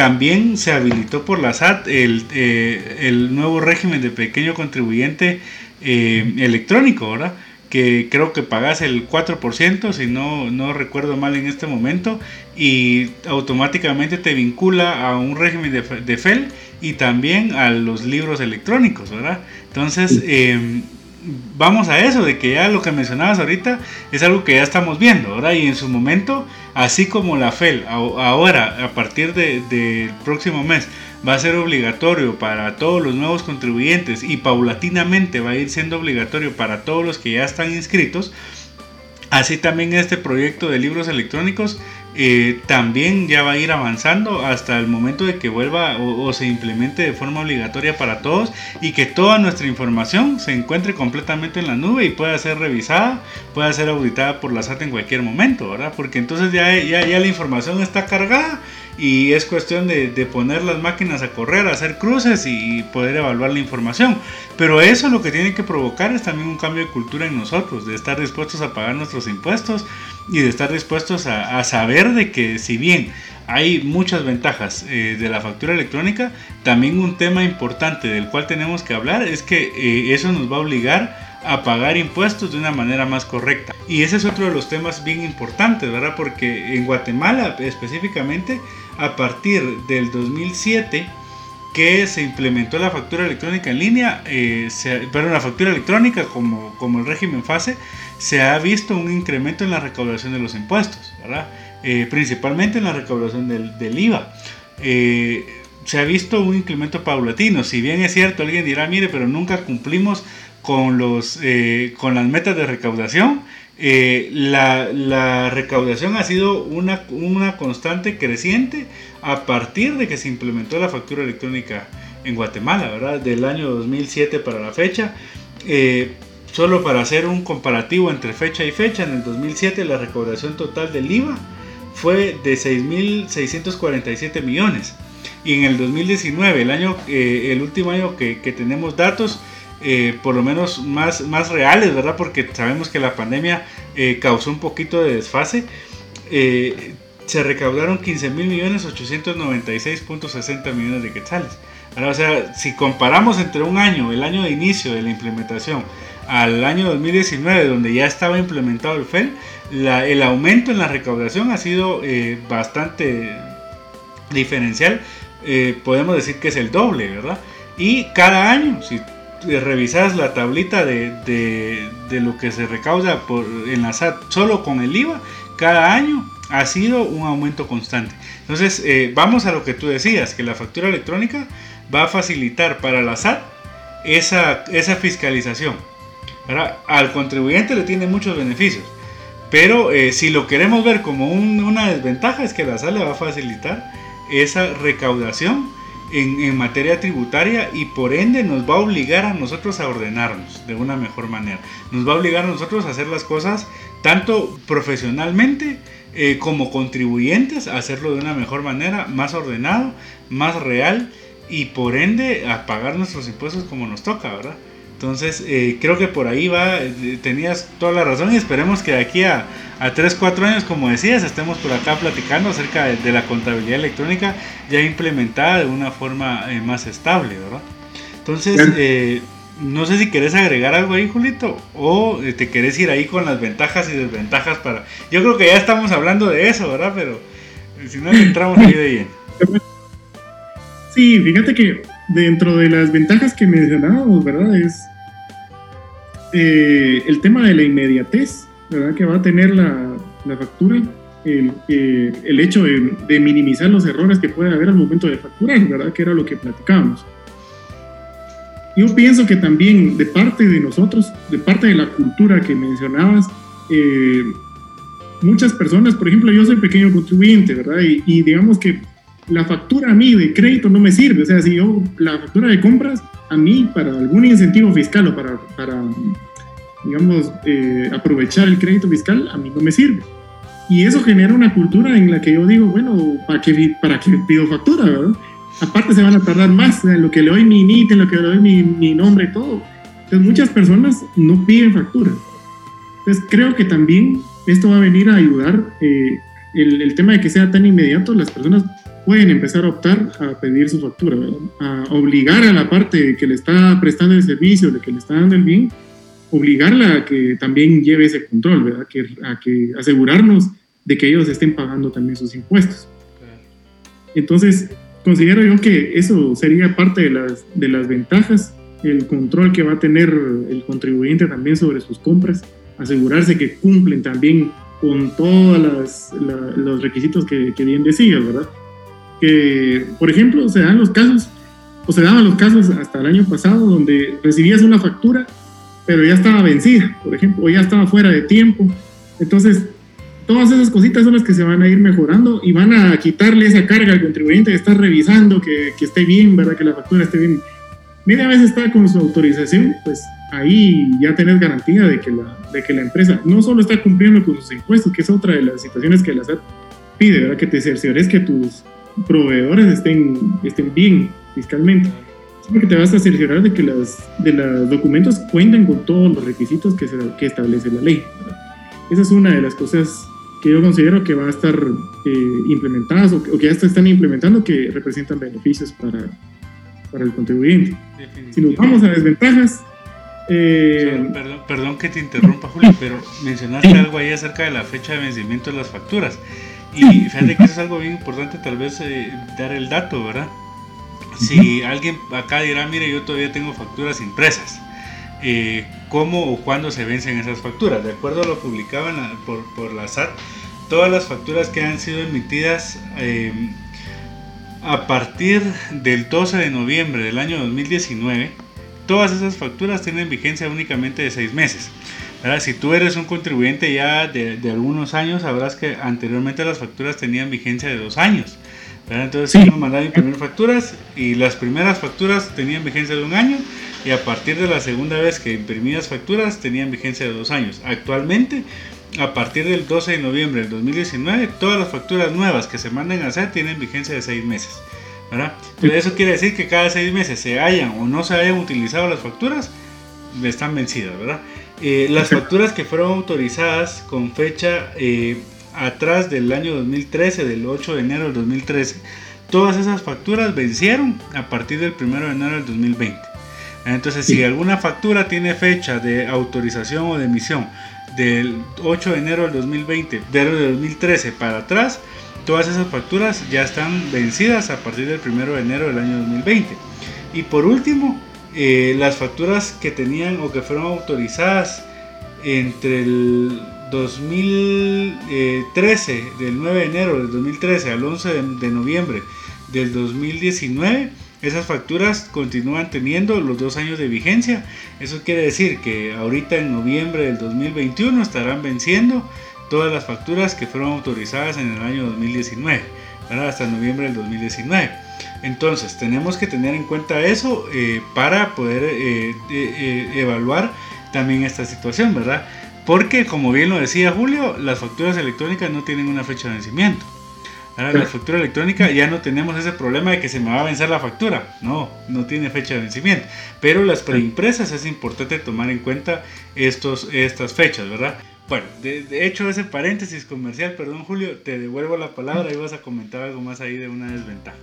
también se habilitó por la SAT el, eh, el nuevo régimen de pequeño contribuyente eh, electrónico, ¿verdad? que creo que pagas el 4%, si no, no recuerdo mal en este momento, y automáticamente te vincula a un régimen de, de FEL y también a los libros electrónicos, ¿verdad? Entonces, eh, vamos a eso, de que ya lo que mencionabas ahorita es algo que ya estamos viendo, ¿verdad? Y en su momento, así como la FEL, ahora, a partir del de, próximo mes, va a ser obligatorio para todos los nuevos contribuyentes y paulatinamente va a ir siendo obligatorio para todos los que ya están inscritos, así también este proyecto de libros electrónicos eh, también ya va a ir avanzando hasta el momento de que vuelva o, o, se implemente de forma obligatoria para todos y que toda nuestra información se encuentre completamente en la nube y pueda ser revisada, pueda ser auditada por la SAT en cualquier momento, ¿verdad? Porque entonces ya, ya, ya la información está cargada y es cuestión de, de, poner las máquinas a correr, a hacer cruces y poder evaluar la información. Pero eso lo que tiene que provocar es también un cambio de cultura en nosotros, de estar dispuestos a pagar nuestros impuestos y de estar dispuestos a, a saber de que si bien hay muchas ventajas eh, de la factura electrónica, también un tema importante del cual tenemos que hablar es que eh, eso nos va a obligar a pagar impuestos de una manera más correcta. Y ese es otro de los temas bien importantes, ¿verdad? Porque en Guatemala específicamente, a partir del 2007, que se implementó la factura electrónica en línea, eh, se, la factura electrónica como, como el régimen FASE, se ha visto un incremento en la recaudación de los impuestos, ¿verdad? Eh, principalmente en la recaudación del, del IVA. Eh, se ha visto un incremento paulatino, si bien es cierto, alguien dirá, mire, pero nunca cumplimos con, los, eh, con las metas de recaudación, eh, la, recaudación ha sido una, constante creciente a partir de que se implementó la factura electrónica en Guatemala, ¿verdad? Del año 2007 para la fecha. Eh, solo para hacer un comparativo entre fecha y fecha, en el 2007 la recaudación total del IVA fue de 6.647 millones. Y en el 2019, el, año, eh, el último año que tenemos datos, eh, por lo menos más, más reales, ¿verdad? Porque sabemos que la pandemia eh, causó un poquito de desfase. Eh, se recaudaron 15 mil millones 896.60 millones de quetzales. Ahora, o sea, si comparamos entre un año, el año de inicio de la implementación, al año 2019, donde ya estaba implementado el FEL, la, el aumento en la recaudación ha sido eh, bastante diferencial. Eh, podemos decir que es el doble, ¿verdad? Y cada año, si revisas la tablita de, de, lo que se recauda por, en la SAT solo con el IVA, cada año ha sido un aumento constante. Entonces, eh, vamos a lo que tú decías, que la factura electrónica va a facilitar para la SAT esa, esa fiscalización. ¿verdad? Al contribuyente le tiene muchos beneficios, pero eh, si lo queremos ver como un, una desventaja es que la SAT le va a facilitar esa recaudación en, materia tributaria y por ende nos va a obligar a nosotros a ordenarnos de una mejor manera. Nos va a obligar a nosotros a hacer las cosas tanto profesionalmente eh, como contribuyentes, a hacerlo de una mejor manera, más ordenado, más real y por ende a pagar nuestros impuestos como nos toca, ¿verdad? Entonces, eh, creo que por ahí va, eh, tenías toda la razón y esperemos que de aquí a, a 3, 4 años, como decías, estemos por acá platicando acerca de, la contabilidad electrónica ya implementada de una forma eh, más estable, ¿verdad? Entonces, no sé si querés agregar algo ahí, Julito, o te querés ir ahí con las ventajas y desventajas para... Yo creo que ya estamos hablando de eso, ¿verdad? Pero si no, entramos ahí de lleno. Sí, fíjate que dentro de las ventajas que mencionábamos, ¿verdad? Es eh, el tema de la inmediatez, ¿verdad? Que va a tener la, factura, el, el hecho de, minimizar los errores que puede haber al momento de facturar, ¿verdad? Que era lo que platicábamos. Yo pienso que también de parte de nosotros, de parte de la cultura que mencionabas, eh, muchas personas, por ejemplo, yo soy pequeño contribuyente, ¿verdad? Y, y digamos que la factura a mí de crédito no me sirve. O sea, si yo, la factura de compras, a mí, para algún incentivo fiscal o para, para digamos, eh, aprovechar el crédito fiscal, a mí no me sirve. Y eso genera una cultura en la que yo digo, bueno, ¿para qué, para qué pido factura, verdad? Aparte se van a tardar más en lo que le doy mi NIT, en lo que le doy mi, mi nombre todo. Entonces muchas personas no piden factura. Entonces creo que también esto va a venir a ayudar eh, el, el, tema de que sea tan inmediato, las personas pueden empezar a optar a pedir su factura, a obligar a la parte que le está prestando el servicio, de que le está dando el bien, obligarla a que también lleve ese control, ¿verdad? Que, a que asegurarnos de que ellos estén pagando también sus impuestos. Entonces, considero yo que eso sería parte de las, de las ventajas, el control que va a tener el contribuyente también sobre sus compras, asegurarse que cumplen también con todos los requisitos que, que bien decía, ¿verdad? Que, por ejemplo, se dan los casos, o se daban los casos hasta el año pasado, donde recibías una factura, pero ya estaba vencida, por ejemplo, o ya estaba fuera de tiempo. Entonces, todas esas cositas son las que se van a ir mejorando y van a quitarle esa carga al contribuyente de estar revisando que, que esté bien, ¿verdad? Que la factura esté bien. Media vez está con su autorización, pues ahí ya tenés garantía de que, la, de que la empresa no solo está cumpliendo con sus impuestos, que es otra de las situaciones que la SAT pide, ¿verdad? Que te cerciores que tus proveedores estén, estén bien fiscalmente. Porque te vas a cerciorar de que las, de los documentos cuenten con todos los requisitos que, se, que establece la ley. Esa es una de las cosas que yo considero que va a estar eh, implementadas o que, ya están implementando que representan beneficios para, para el contribuyente. Si nos vamos a desventajas, eh, perdón, perdón, que te interrumpa, Julio, pero mencionaste algo ahí acerca de la fecha de vencimiento de las facturas. Y fíjate que eso es algo bien importante, tal vez eh, dar el dato, ¿verdad? Si alguien acá dirá, mire, yo todavía tengo facturas impresas, eh, ¿cómo o cuándo se vencen esas facturas? De acuerdo a lo publicado por, por, la SAT, todas las facturas que han sido emitidas eh, a partir del 12 de noviembre del año 2019, todas esas facturas tienen vigencia únicamente de seis meses. Si tú eres un contribuyente ya de, algunos años, sabrás que anteriormente las facturas tenían vigencia de dos años. Entonces sí. uno mandaba imprimir facturas y las primeras facturas tenían vigencia de un año y a partir de la segunda vez que imprimías facturas tenían vigencia de dos años. Actualmente, a partir del 12 de noviembre del 2019, todas las facturas nuevas que se manden a hacer tienen vigencia de seis meses. ¿verdad? eso quiere decir que cada seis meses se hayan o no se hayan utilizado las facturas, están vencidas, ¿verdad? Eh, las facturas que fueron autorizadas con fecha eh, atrás del año 2013, del 8 de enero del 2013, todas esas facturas vencieron a partir del 1 de enero del 2020. Entonces, si alguna factura tiene fecha de autorización o de emisión del 8 de enero del 2020, del 2013 para atrás, todas esas facturas ya están vencidas a partir del 1 de enero del año 2020. Y por último, eh, las facturas que tenían o que fueron autorizadas entre el 2013, del 9 de enero del 2013 al 11 de, noviembre del 2019, esas facturas continúan teniendo los dos años de vigencia. Eso quiere decir que ahorita en noviembre del 2021 estarán venciendo todas las facturas que fueron autorizadas en el año 2019, hasta noviembre del 2019. Entonces, tenemos que tener en cuenta eso eh, para poder eh, eh, evaluar también esta situación, ¿verdad? Porque, como bien lo decía Julio, las facturas electrónicas no tienen una fecha de vencimiento. Ahora la factura electrónica ya no tenemos ese problema de que se me va a vencer la factura. No, no tiene fecha de vencimiento. Pero las preimpresas es importante tomar en cuenta estos, estas fechas, ¿verdad? Bueno, de, hecho ese paréntesis comercial, perdón Julio, te devuelvo la palabra y vas a comentar algo más ahí de una desventaja.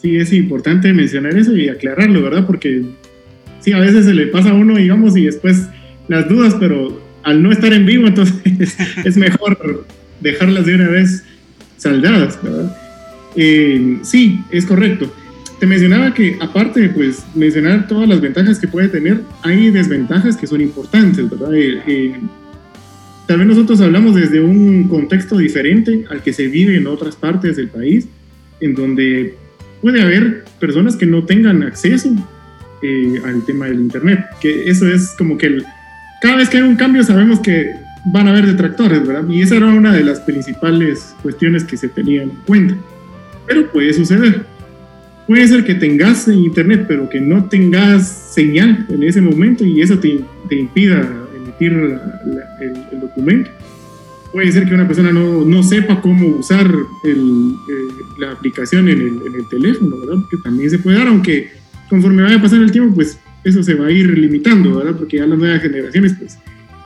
Sí, es importante mencionar eso y aclararlo, ¿verdad? Porque sí, a veces se le pasa a uno, digamos, y después las dudas, pero al no estar en vivo, entonces es mejor dejarlas de una vez saldadas, ¿verdad? Eh, sí, es correcto. Te mencionaba que aparte pues mencionar todas las ventajas que puede tener, hay desventajas que son importantes, ¿verdad? Eh, eh, tal vez nosotros hablamos desde un contexto diferente al que se vive en otras partes del país, en donde puede haber personas que no tengan acceso eh, al tema del Internet, que eso es como que cada vez que hay un cambio sabemos que van a haber detractores, ¿verdad? Y esa era una de las principales cuestiones que se tenían en cuenta. Pero puede suceder. Puede ser que tengas internet, pero que no tengas señal en ese momento y eso te, te impida el, documento. Puede ser que una persona no, no sepa cómo usar el, eh, la aplicación en el, en el, teléfono, ¿verdad? Que también se puede dar, aunque conforme vaya pasar el tiempo, pues eso se va a ir limitando, ¿verdad? Porque ya las nuevas generaciones, pues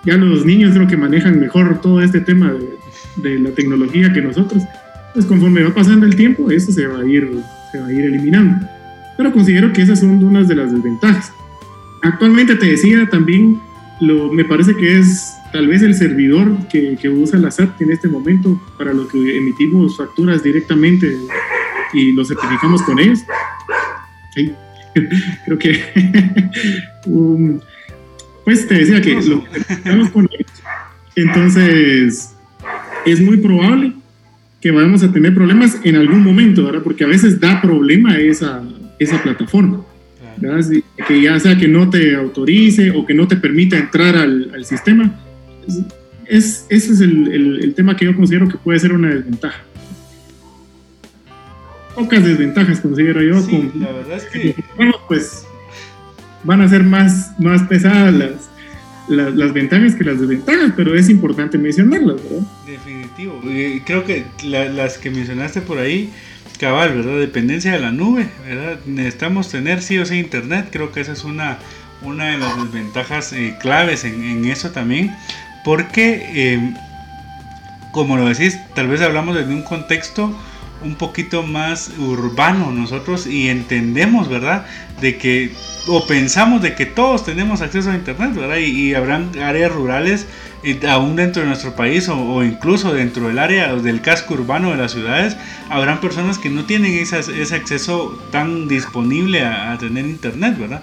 ya los niños creo que manejan mejor todo este tema de, de la tecnología que nosotros. Pues conforme va pasando el tiempo, eso se va a ir, se va a ir eliminando. Pero considero que esas son unas de las desventajas. Actualmente te decía también me parece que es tal vez el servidor que, que, usa la SAT en este momento para lo que emitimos facturas directamente y lo certificamos con ellos. Sí, creo que... Um, pues te decía que lo certificamos con ellos. Entonces, es muy probable que vayamos a tener problemas en algún momento, ¿verdad? Porque a veces da problema esa, esa plataforma que ya sea que no te autorice o que no te permita entrar al, sistema. Es, ese es el, el, tema que yo considero que puede ser una desventaja. Pocas desventajas considero yo. con, la verdad es que... pues van a ser más, más pesadas las, las, las, ventajas que las desventajas, pero es importante mencionarlas, ¿verdad? Definitivo. Creo que las que mencionaste por ahí cabal, ¿verdad? Dependencia de la nube, ¿verdad? Necesitamos tener sí o sí internet, creo que esa es una, una de las desventajas eh, claves en, eso también, porque, eh, como lo decís, tal vez hablamos desde un contexto un poquito más urbano nosotros y entendemos, ¿verdad? De que, o pensamos de que todos tenemos acceso a internet, ¿verdad? Y, y habrán áreas rurales aún dentro de nuestro país o, incluso dentro del área del casco urbano de las ciudades, habrán personas que no tienen ese acceso tan disponible a, tener internet, ¿verdad?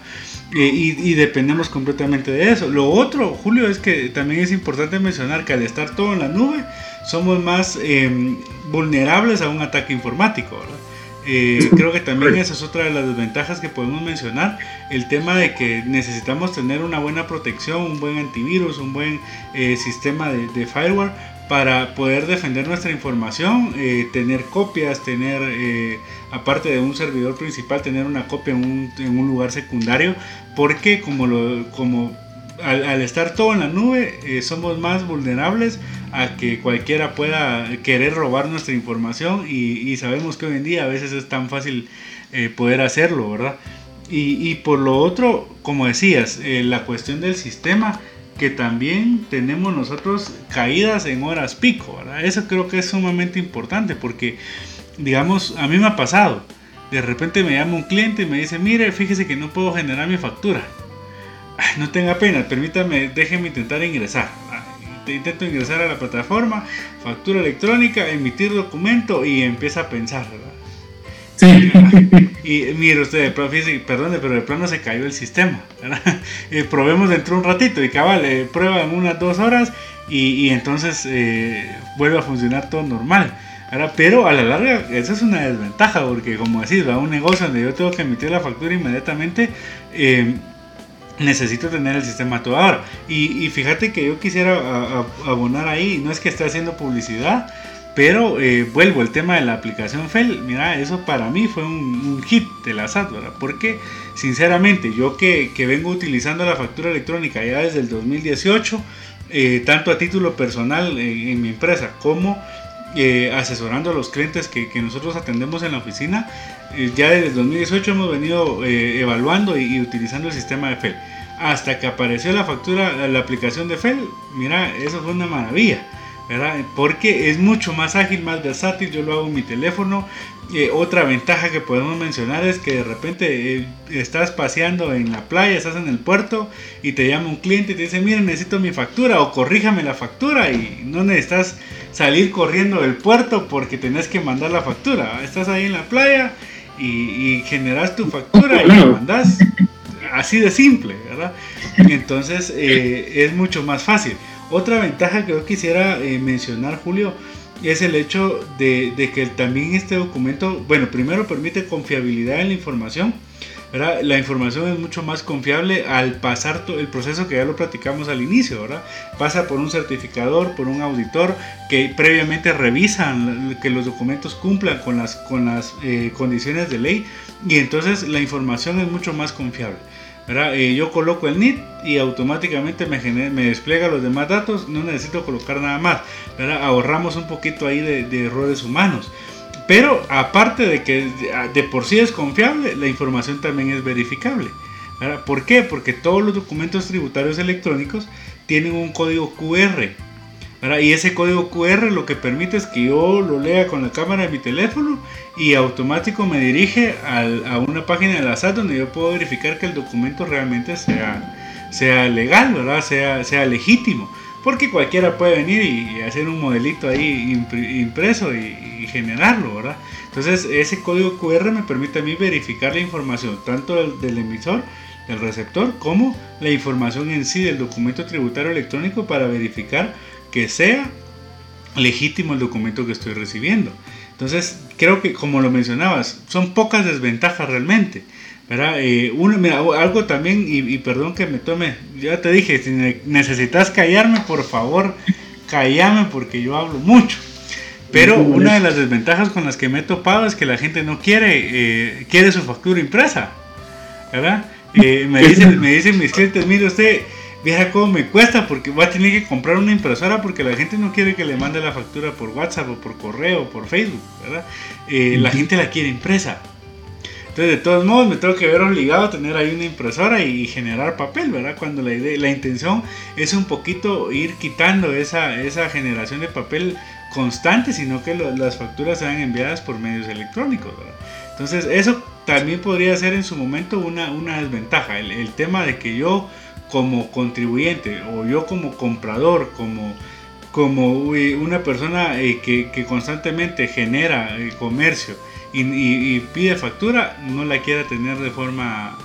Eh, y, dependemos completamente de eso. Lo otro, Julio, es que también es importante mencionar que al estar todo en la nube, somos más em, vulnerables a un ataque informático. Eh, creo que también esa es otra de las desventajas que podemos mencionar, el tema de que necesitamos tener una buena protección, un buen antivirus, un buen eh, sistema de, firewall para poder defender nuestra información, eh, tener copias, tener, aparte de un servidor principal, tener una copia en un, lugar secundario, porque como, lo, como al, estar todo en la nube, eh, somos más vulnerables a que cualquiera pueda querer robar nuestra información y, sabemos que hoy en día a veces es tan fácil eh, poder hacerlo, ¿verdad? Y, por lo otro, como decías, eh, la cuestión del sistema, que también tenemos nosotros caídas en horas pico, ¿verdad? Eso creo que es sumamente importante porque, digamos, a mí me ha pasado. De repente me llama un cliente y me dice, mire, fíjese que no puedo generar mi factura no tenga pena, permítame, déjeme intentar ingresar. Intento ingresar a la plataforma, factura electrónica, emitir documento y empieza a pensar, ¿verdad? Sí. Y mire usted, perdone, pero de plano se cayó el sistema. Eh, probemos dentro de un ratito y cabal, eh, prueba en unas dos horas y, entonces eh, vuelve a funcionar todo normal. Ahora, pero a la larga, esa es una desventaja porque, como decís, va a un negocio donde yo tengo que emitir la factura inmediatamente necesito tener el sistema todo ahora. Y, fíjate que yo quisiera abonar ahí, no es que esté haciendo publicidad, pero eh, vuelvo al tema de la aplicación FEL. Mira, eso para mí fue un, hit de la SAT, ¿verdad? Porque, sinceramente, yo que, vengo utilizando la factura electrónica ya desde el 2018, eh, tanto a título personal en, mi empresa como eh, asesorando a los clientes que, que, nosotros atendemos en la oficina. Eh, ya desde el 2018 hemos venido eh, evaluando y, utilizando el sistema de FEL. Hasta que apareció la factura, la aplicación de FEL, mira, eso fue una maravilla. ¿verdad? Porque es mucho más ágil, más versátil, yo lo hago en mi teléfono, eh, otra ventaja que podemos mencionar es que de repente estás paseando en la playa, estás en el puerto y te llama un cliente y te dice, mira, necesito mi factura o corríjame la factura y no necesitas salir corriendo del puerto porque tenés que mandar la factura. Estás ahí en la playa y, generas tu factura y la mandas. Así de simple, ¿verdad? Entonces eh, es mucho más fácil. Otra ventaja que yo quisiera mencionar, Julio, es el hecho de, que también este documento, bueno, primero permite confiabilidad en la información. ¿Verdad? La información es mucho más confiable al pasar el proceso que ya lo platicamos al inicio, ¿verdad? Pasa por un certificador, por un auditor que previamente revisan que los documentos cumplan con las, con las eh, condiciones de ley y entonces la información es mucho más confiable. Eh, yo coloco el NIT y automáticamente me, me despliega los demás datos, no necesito colocar nada más. Ahorramos un poquito ahí de, errores humanos. Pero aparte de que de por sí es confiable, la información también es verificable. ¿Por qué? Porque todos los documentos tributarios electrónicos tienen un código QR y ese código QR lo que permite es que yo lo lea con la cámara de mi teléfono y automático me dirige a una página de la SAT donde yo puedo verificar que el documento realmente sea, sea legal, ¿verdad? Sea, sea legítimo. Porque cualquiera puede venir y, hacer un modelito ahí impreso y, generarlo, ¿verdad? Entonces ese código QR me permite a mí verificar la información tanto del, del emisor del receptor como la información en sí del documento tributario electrónico para verificar que sea legítimo el documento que estoy recibiendo. Entonces, creo que como lo mencionabas, son pocas desventajas realmente. ¿verdad? Eh, algo también, y, perdón que me tome, ya te dije, si necesitas callarme, por favor, callame porque yo hablo mucho. Pero una de las desventajas con las que me he topado es que la gente no quiere, eh, quiere su factura impresa. ¿verdad? Eh, me, dicen, me dicen mis clientes, mire usted, Vieja cómo me cuesta porque voy a tener que comprar una impresora porque la gente no quiere que le mande la factura por WhatsApp o por correo o por Facebook, ¿verdad? Eh, la gente la quiere impresa. Entonces, de todos modos, me tengo que ver obligado a tener ahí una impresora y generar papel, ¿verdad? Cuando la, idea, la intención es un poquito ir quitando esa, esa generación de papel constante, sino que las facturas sean enviadas por medios electrónicos. Entonces, eso también podría ser en su momento una, una desventaja. El, tema de que yo como contribuyente o yo como comprador, como, como una persona eh, que, constantemente genera el comercio y, pide factura, no la quiera tener de forma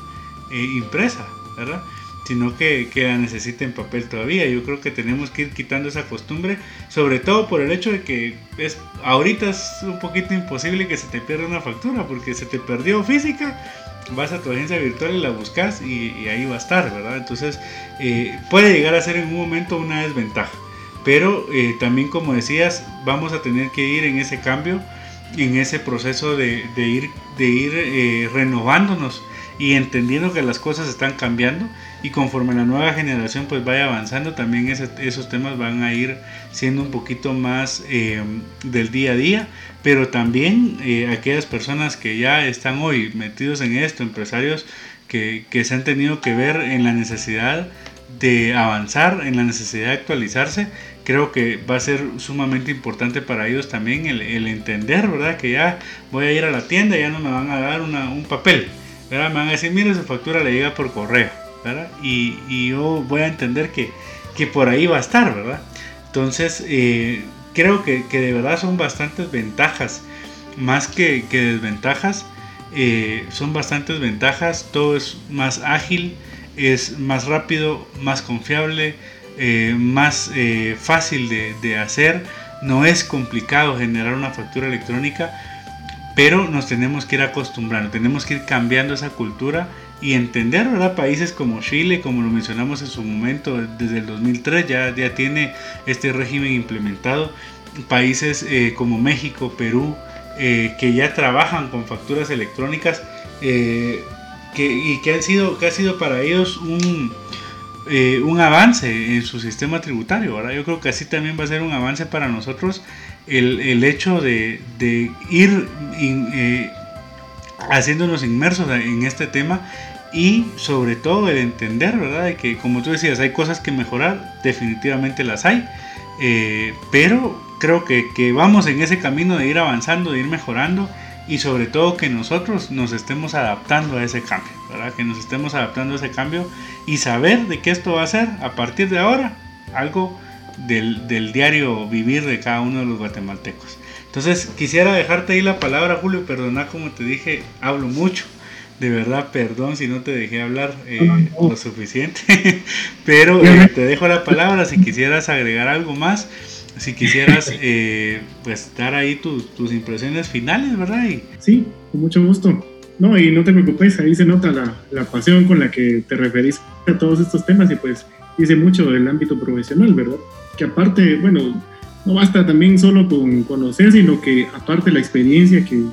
eh, impresa, ¿verdad? Sino que, que, la necesita en papel todavía. Yo creo que tenemos que ir quitando esa costumbre, sobre todo por el hecho de que es, ahorita es un poquito imposible que se te pierda una factura, porque se te perdió física, vas a tu agencia virtual y la buscas y, ahí va a estar, ¿verdad? Entonces eh, puede llegar a ser en un momento una desventaja. Pero eh, también como decías, vamos a tener que ir en ese cambio, en ese proceso de, ir, de ir eh, renovándonos y entendiendo que las cosas están cambiando y conforme la nueva generación pues vaya avanzando también esos temas van a ir siendo un poquito más del día a día pero también eh, aquellas personas que ya están hoy metidos en esto, empresarios que, que, se han tenido que ver en la necesidad de avanzar, en la necesidad de actualizarse, creo que va a ser sumamente importante para ellos también el, el entender, ¿verdad? Que ya voy a ir a la tienda ya no me van a dar una, un papel, ¿verdad? Me van a decir, mire, su factura le llega por correo, Y, yo voy a entender que, que, por ahí va a estar, ¿verdad? Entonces, eh, creo que, de verdad son bastantes ventajas, más que, desventajas. Eh, son bastantes ventajas, todo es más ágil, es más rápido, más confiable, eh, más fácil de, hacer, no es complicado generar una factura electrónica, pero nos tenemos que ir acostumbrando, tenemos que ir cambiando esa cultura y entender, ¿verdad? Países como Chile, como lo mencionamos en su momento, desde el 2003 ya, ya tiene este régimen implementado. Países eh, como México, Perú, eh, que ya trabajan con facturas electrónicas eh, que, y que, han sido, que ha sido para ellos un, eh, un avance en su sistema tributario, ¿verdad? Yo creo que así también va a ser un avance para nosotros el, el hecho de, de ir eh, haciéndonos inmersos en este tema y sobre todo el entender, ¿verdad? De que como tú decías, hay cosas que mejorar, definitivamente las hay, eh, pero creo que, que vamos en ese camino de ir avanzando, de ir mejorando y sobre todo que nosotros nos estemos adaptando a ese cambio, ¿verdad? Que nos estemos adaptando a ese cambio y saber de qué esto va a ser a partir de ahora algo del, del diario vivir de cada uno de los guatemaltecos. Entonces quisiera dejarte ahí la palabra, Julio, perdona como te dije, hablo mucho. De verdad, perdón si no te dejé hablar eh, lo suficiente, pero eh, te dejo la palabra si quisieras agregar algo más si quisieras eh, pues dar ahí tus, tus, impresiones finales, ¿verdad? Y... Sí, con mucho gusto. No, y no te preocupes, ahí se nota la, la, pasión con la que te referís a todos estos temas y pues dice mucho del ámbito profesional, ¿verdad? Que aparte, bueno, no basta también solo con conocer, sino que aparte la experiencia que,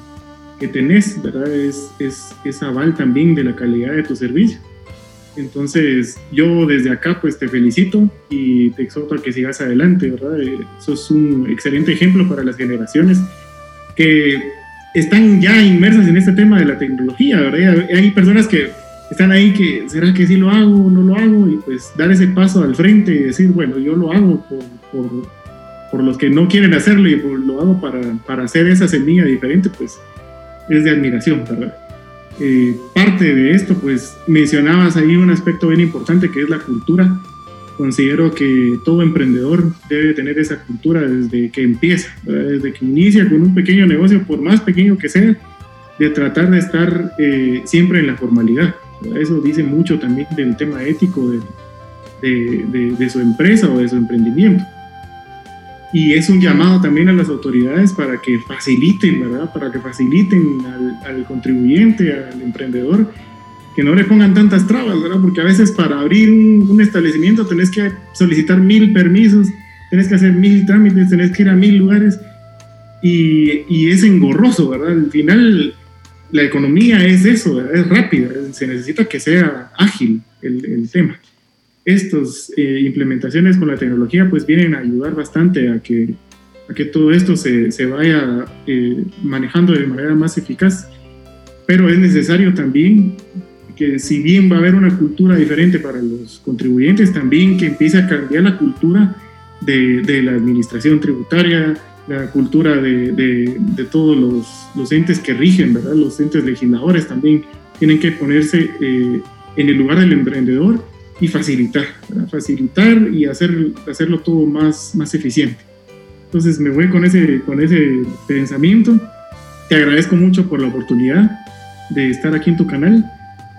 que tenés, ¿verdad? Es, es, es aval también de la calidad de tu servicio. Entonces, yo desde acá pues te felicito y te exhorto a que sigas adelante, ¿verdad? Sos un excelente ejemplo para las generaciones que están ya inmersas en este tema de la tecnología, ¿verdad? Hay personas que están ahí que, ¿será que sí lo hago o no lo hago? Y pues dar ese paso al frente y decir, bueno, yo lo hago por, por, por los que no quieren hacerlo y lo hago para, para hacer esa semilla diferente, pues es de admiración, ¿verdad? Eh, parte de esto, pues mencionabas ahí un aspecto bien importante que es la cultura. Considero que todo emprendedor debe tener esa cultura desde que empieza, desde que inicia con un pequeño negocio, por más pequeño que sea, de tratar de estar eh, siempre en la formalidad. Eso dice mucho también del tema ético de, de, de su empresa o de su emprendimiento y es un llamado también a las autoridades para que faciliten, ¿verdad? Para que faciliten al, contribuyente, al emprendedor, que no le pongan tantas trabas, ¿verdad? Porque a veces para abrir un, establecimiento tenés que solicitar mil permisos, tenés que hacer mil trámites, tenés que ir a mil lugares y, es engorroso, ¿verdad? Al final la economía es eso, es rápida, se necesita que sea ágil el tema estas eh, implementaciones con la tecnología pues vienen a ayudar bastante a que, todo esto se, vaya eh, manejando de manera más eficaz. Pero es necesario también que si bien va a haber una cultura diferente para los contribuyentes, también que empiece a cambiar la cultura de, la administración tributaria, la cultura de, todos los, los, entes que rigen, ¿verdad? Los entes legisladores también tienen que ponerse eh, en el lugar del emprendedor y facilitar, facilitar y hacer, hacerlo todo más, más eficiente. Entonces me voy con ese, con ese pensamiento. Te agradezco mucho por la oportunidad de estar aquí en tu canal.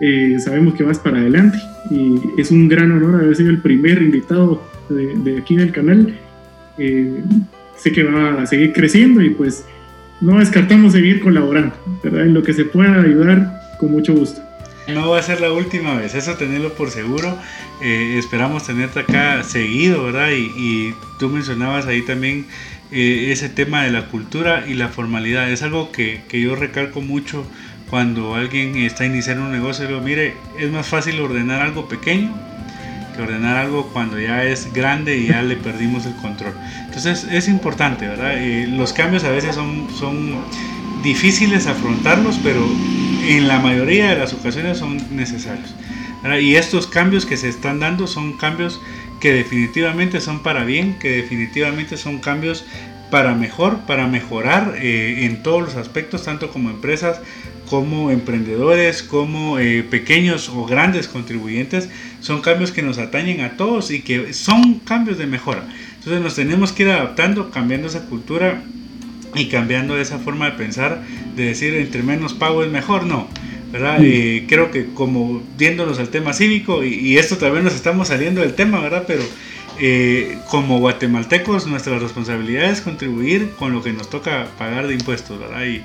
Eh, sabemos que vas para adelante y es un gran honor haber sido el primer invitado de, de aquí del canal. Eh, sé que va a seguir creciendo y pues no descartamos seguir colaborando, ¿verdad? En lo que se pueda ayudar, con mucho gusto. No va a ser la última vez, eso tenerlo por seguro. Eh, esperamos tenerte acá seguido, ¿verdad? Y, tú mencionabas ahí también eh, ese tema de la cultura y la formalidad. Es algo que, que, yo recalco mucho cuando alguien está iniciando un negocio. Digo, mire, es más fácil ordenar algo pequeño que ordenar algo cuando ya es grande y ya le perdimos el control. Entonces es importante, ¿verdad? Eh, los cambios a veces son, son difíciles afrontarlos, pero en la mayoría de las ocasiones son necesarios. Y estos cambios que se están dando son cambios que definitivamente son para bien, que definitivamente son cambios para mejor, para mejorar eh, en todos los aspectos, tanto como empresas, como emprendedores, como eh, pequeños o grandes contribuyentes. Son cambios que nos atañen a todos y que son cambios de mejora. Entonces nos tenemos que ir adaptando, cambiando esa cultura y cambiando esa forma de pensar, de decir entre menos pago es mejor, no. ¿verdad? Creo que como viéndonos al tema cívico, y, esto también nos estamos saliendo del tema, ¿verdad? Pero eh, como guatemaltecos nuestra responsabilidad es contribuir con lo que nos toca pagar de impuestos, ¿verdad? Y,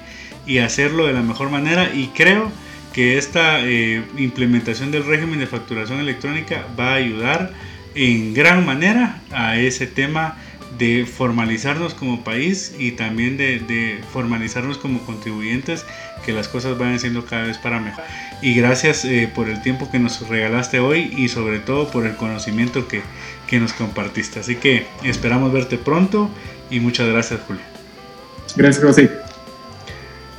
y hacerlo de la mejor manera y creo que esta eh, implementación del régimen de facturación electrónica va a ayudar en gran manera a ese tema de formalizarnos como país y también de, formalizarnos como contribuyentes, que las cosas vayan siendo cada vez para mejor. Y gracias eh, por el tiempo que nos regalaste hoy y sobre todo por el conocimiento que, que nos compartiste. Así que esperamos verte pronto y muchas gracias Julio. Gracias José.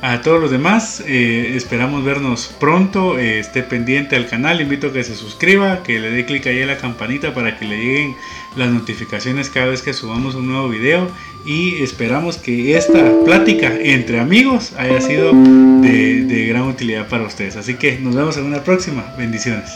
A todos los demás, eh, esperamos vernos pronto. Eh, esté pendiente al canal. Invito a que se suscriba, que le dé clic ahí a la campanita para que le lleguen las notificaciones cada vez que subamos un nuevo video. Y esperamos que esta plática entre amigos haya sido de gran utilidad para ustedes. Así que nos vemos en una próxima. Bendiciones.